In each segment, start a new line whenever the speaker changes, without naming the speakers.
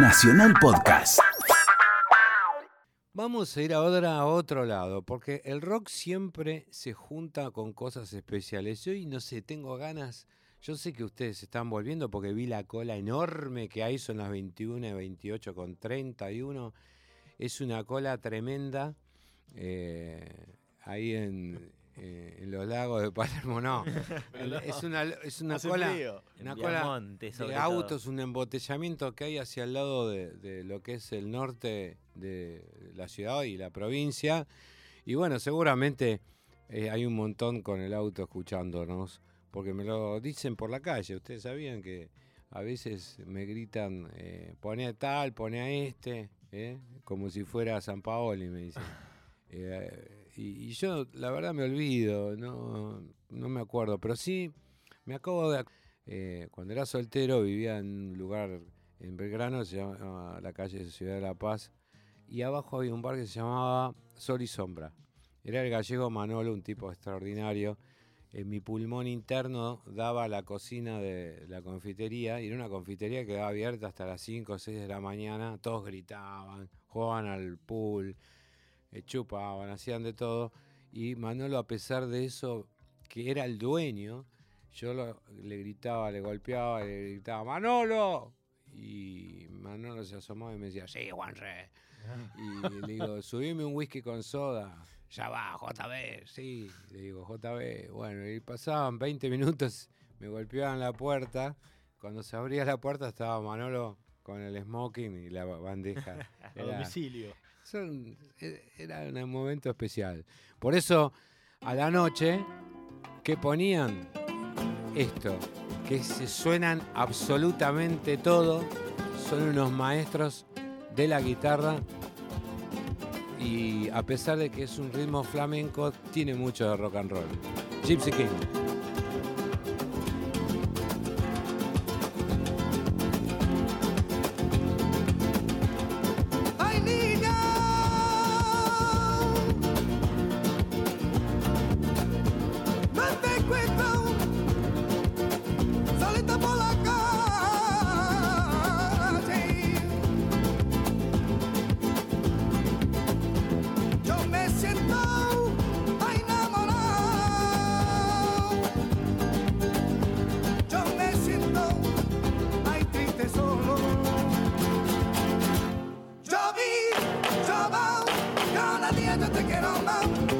Nacional Podcast.
Vamos a ir ahora a otro lado, porque el rock siempre se junta con cosas especiales. Yo hoy no sé, tengo ganas. Yo sé que ustedes están volviendo porque vi la cola enorme que hay, son las 21 y 28 con 31. Es una cola tremenda. eh, ahí en, eh, en los lagos de Palermo, no. es una, es una
Hace
cola,
frío.
una cola
sobre
de
todo.
autos, un embotellamiento que hay hacia el lado de, de lo que es el norte de la ciudad y la provincia. Y bueno, seguramente eh, hay un montón con el auto escuchándonos, porque me lo dicen por la calle. Ustedes sabían que a veces me gritan, eh, pone a tal, pone a este, eh, como si fuera San Paoli, me dicen. Y, yo, la verdad, me olvido, no, no me acuerdo, pero sí me acabo de. eh, cuando era soltero vivía en un lugar en Belgrano, se llama la calle Ciudad de la Paz, y abajo había un bar que se llamaba Sol y Sombra. Era el gallego Manolo, un tipo extraordinario. En mi pulmón interno daba la cocina de la confitería, y era una confitería que quedaba abierta hasta las 5 o 6 de la mañana. Todos gritaban, jugaban al pool, chupaban, hacían de todo. Y Manolo, a pesar de eso, que era el dueño, yo lo- le gritaba, le golpeaba, le gritaba, ¡Manolo! Y Manolo se asomaba y me decía, sí, Juanre. Y le digo, subime un whisky con soda. Ya va, JB, sí. Le digo, JB. Bueno, y pasaban 20 minutos, me golpeaban la puerta. Cuando se abría la puerta estaba Manolo con el smoking y la bandeja.
A domicilio.
E- era un momento especial. Por eso, a la noche, ¿qué ponían? Esto, que se suenan absolutamente todo. Son unos maestros de la guitarra. Y a pesar de que es un ritmo flamenco, tiene mucho de rock and roll. Gypsy King.
Cada día yo te quiero más.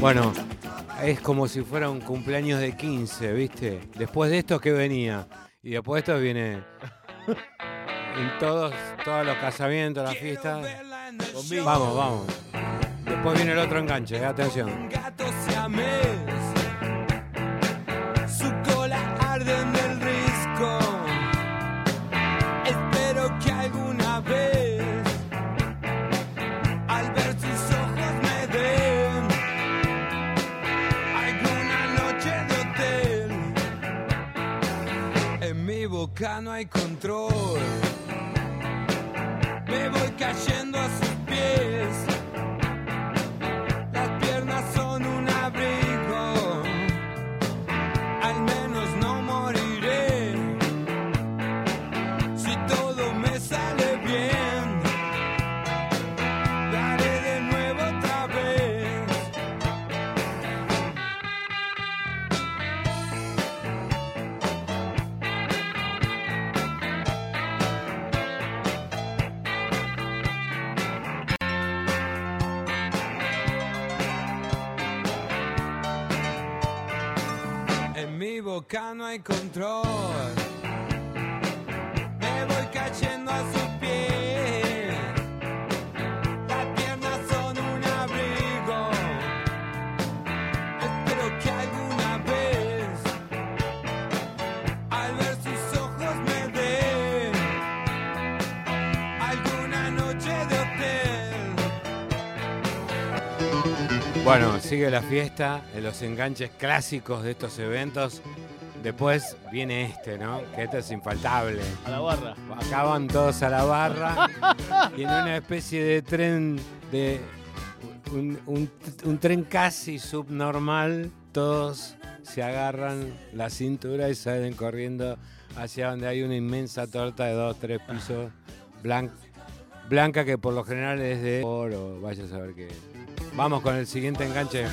Bueno, es como si fuera un cumpleaños de 15, ¿viste? Después de esto, ¿qué venía? Y después de esto viene
en todos, todos los casamientos, las fiestas. Vamos, vamos. Después viene el otro enganche, eh, atención.
Boca no hay control. Me voy cayendo a sus pies. Control. Me voy cayendo a sus pies. Las piernas son un abrigo. Espero que alguna vez, al ver sus ojos, me den alguna noche de hotel.
Bueno, sigue la fiesta, de los enganches clásicos de estos eventos. Después viene este, ¿no? Que este es infaltable.
A la barra.
Acaban todos a la barra y en una especie de tren de un, un- un tren casi subnormal, todos se agarran la cintura y salen corriendo hacia donde hay una inmensa torta de dos, tres pisos blan- blanca que por lo general es de oro, vaya a saber qué. Vamos con el siguiente enganche.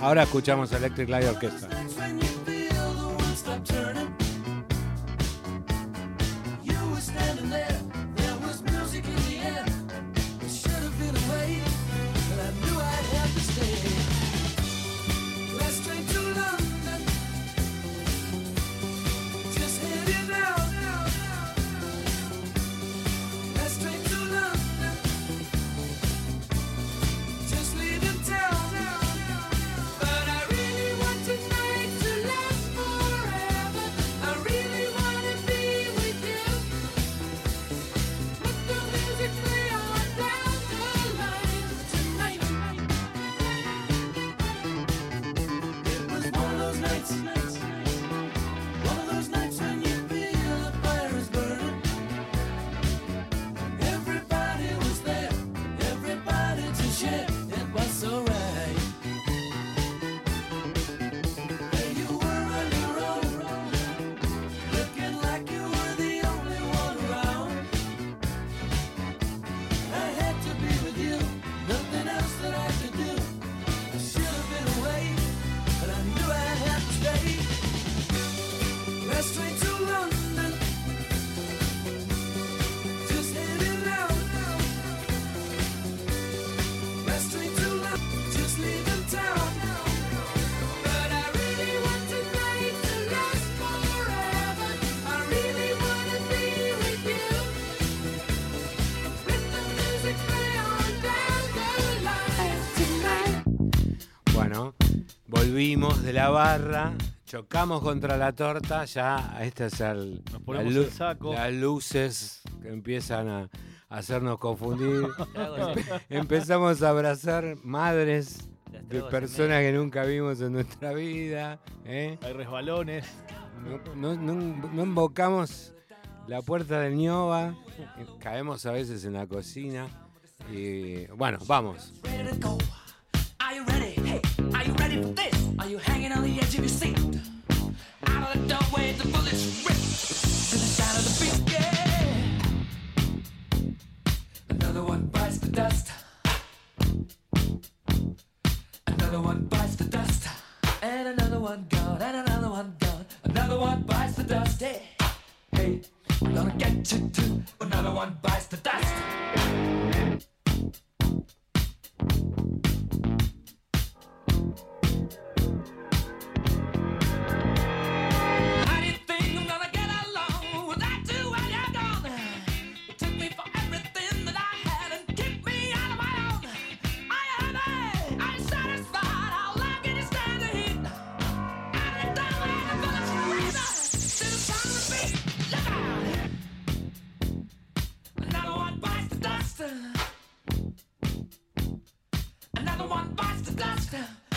Ahora escuchamos Electric Light Orchestra. Volvimos de la barra, chocamos contra la torta, ya este es el,
Nos ponemos
la lu-
el saco.
las luces que empiezan a, hacernos confundir. Empezamos a abrazar madres de personas que nunca vimos en nuestra vida. ¿eh?
Hay resbalones.
No, no- no- no invocamos la puerta del eh, caemos a veces en la cocina. Y bueno, vamos.
Are you ready? Hey, are you ready for this? Gonna get you too. Another one bites the dust.
down.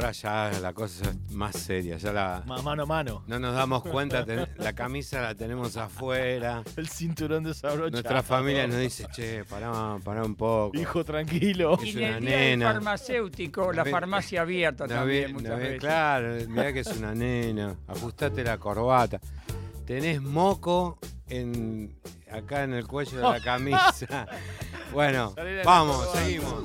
Ahora ya la cosa es más seria, ya la...
Ma- Mano a mano.
No nos damos cuenta, ten- la camisa la tenemos afuera.
El cinturón desabrochado.
Nuestra familia nos dice, che, pará, pará un poco.
Hijo, tranquilo.
Es
Y
una
el día del
nena.
farmacéutico, la farmacia abierta
No
también
ve-
muchas
no claro, mirá que es una nena. Ajustate la corbata. Tenés moco en, acá en el cuello de la camisa. Bueno,
de
vamos, seguimos.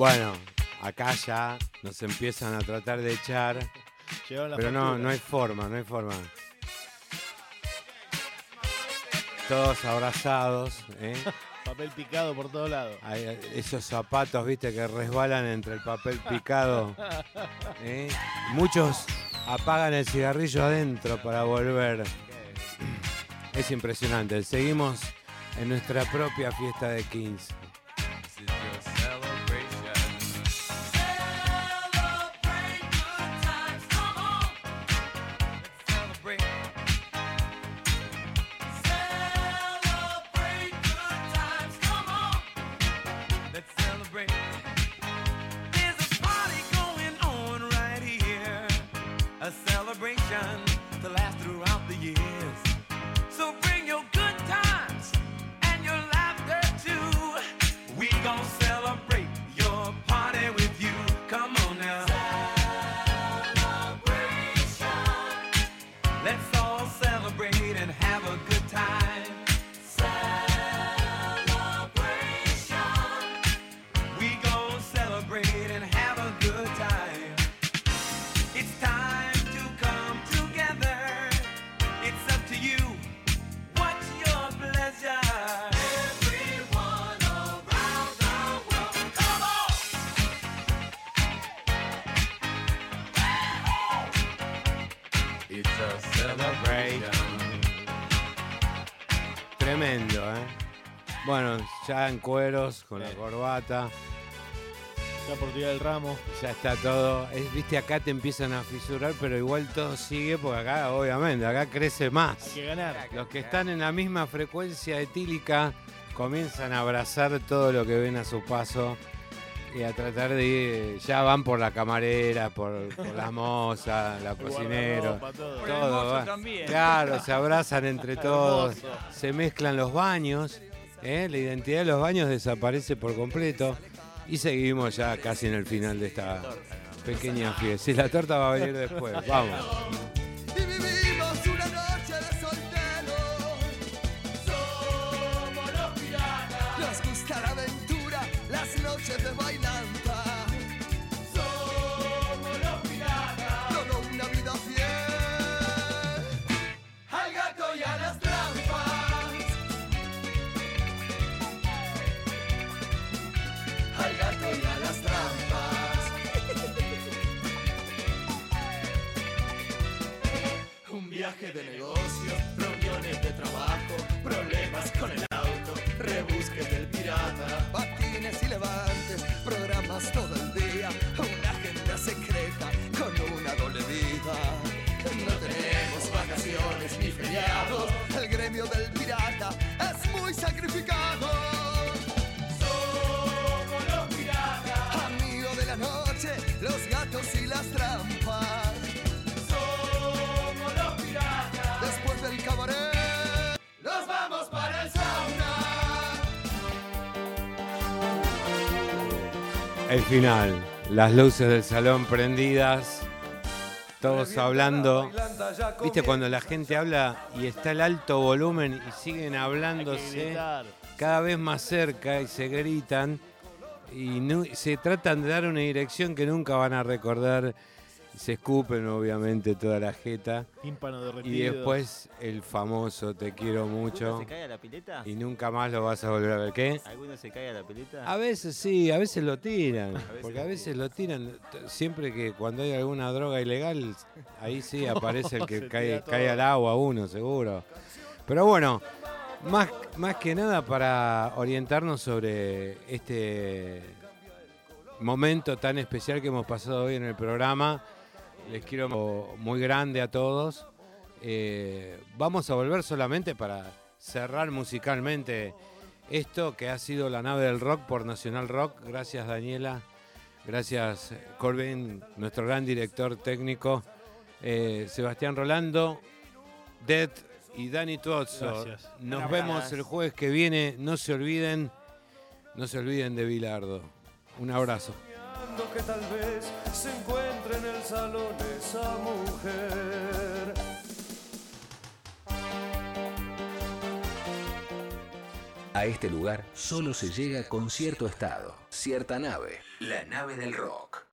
Bueno, acá ya nos empiezan a tratar de echar, pero no, no hay forma, no hay forma. Todos abrazados, ¿eh?
Papel picado por todos lados.
Esos zapatos, viste, que resbalan entre el papel picado. ¿eh? Muchos apagan el cigarrillo adentro para volver. Es impresionante. Seguimos en nuestra propia fiesta de 15. Tremendo, ¿eh? Bueno, ya en cueros, con la corbata,
Ya por tirar el ramo.
ya está todo. Es, Viste, acá te empiezan a fisurar, pero igual todo sigue porque acá, obviamente, acá crece
Hay
más.
que ganar.
Los que están en la misma frecuencia etílica comienzan a abrazar todo lo que ven a su paso y a tratar de ir, ya van por la camarera, por, por la moza, la cocinero.
guardarropa, todo.
Por el
Todo,
mozo
va.
también.
Claro, se abrazan entre todos, se mezclan los baños, ¿eh? la identidad de los baños desaparece por completo y seguimos ya casi en el final de esta,
Pequeña fiesta. Si la torta va a venir después, vamos.
Las noches de bailanta. Muy sacrificado. Somos los piratas, amigos de la noche, los gatos y las trampas. Somos los piratas. Después del cabaret, nos vamos para el sauna.
El final. Las luces del salón prendidas. Todos hablando. ¿Viste cuando la gente habla y está el alto volumen y siguen hablándose cada vez más cerca y se gritan y se tratan de dar una dirección que nunca van a recordar? Se escupen obviamente toda la jeta
Tímpano derretido.
y después el famoso te quiero
¿Alguno
mucho
se cae a la pileta?
y nunca más lo vas a volver a ver. ¿Qué?
¿Alguno se cae a la pileta?
A veces sí, a veces lo tiran,
veces
porque a veces lo tiran. Siempre que cuando hay alguna droga ilegal, ahí sí aparece el que cae, cae al agua uno, seguro. Pero bueno, más, más que nada para orientarnos sobre este momento tan especial que hemos pasado hoy en el programa. Les quiero muy grande a todos. Eh, vamos a volver solamente para cerrar musicalmente esto que ha sido la nave del rock por Nacional Rock. Gracias Daniela, gracias Corbin, nuestro gran director técnico, eh, Sebastián Rolando, Dead y Dani Tuozzo.
Gracias.
Nos
Gracias.
vemos el jueves que viene. No se olviden, no se olviden de Bilardo. Un abrazo.
Que tal vez se encuentre en el salón esa mujer.
A este lugar solo se llega con cierto estado, cierta nave, la nave del rock.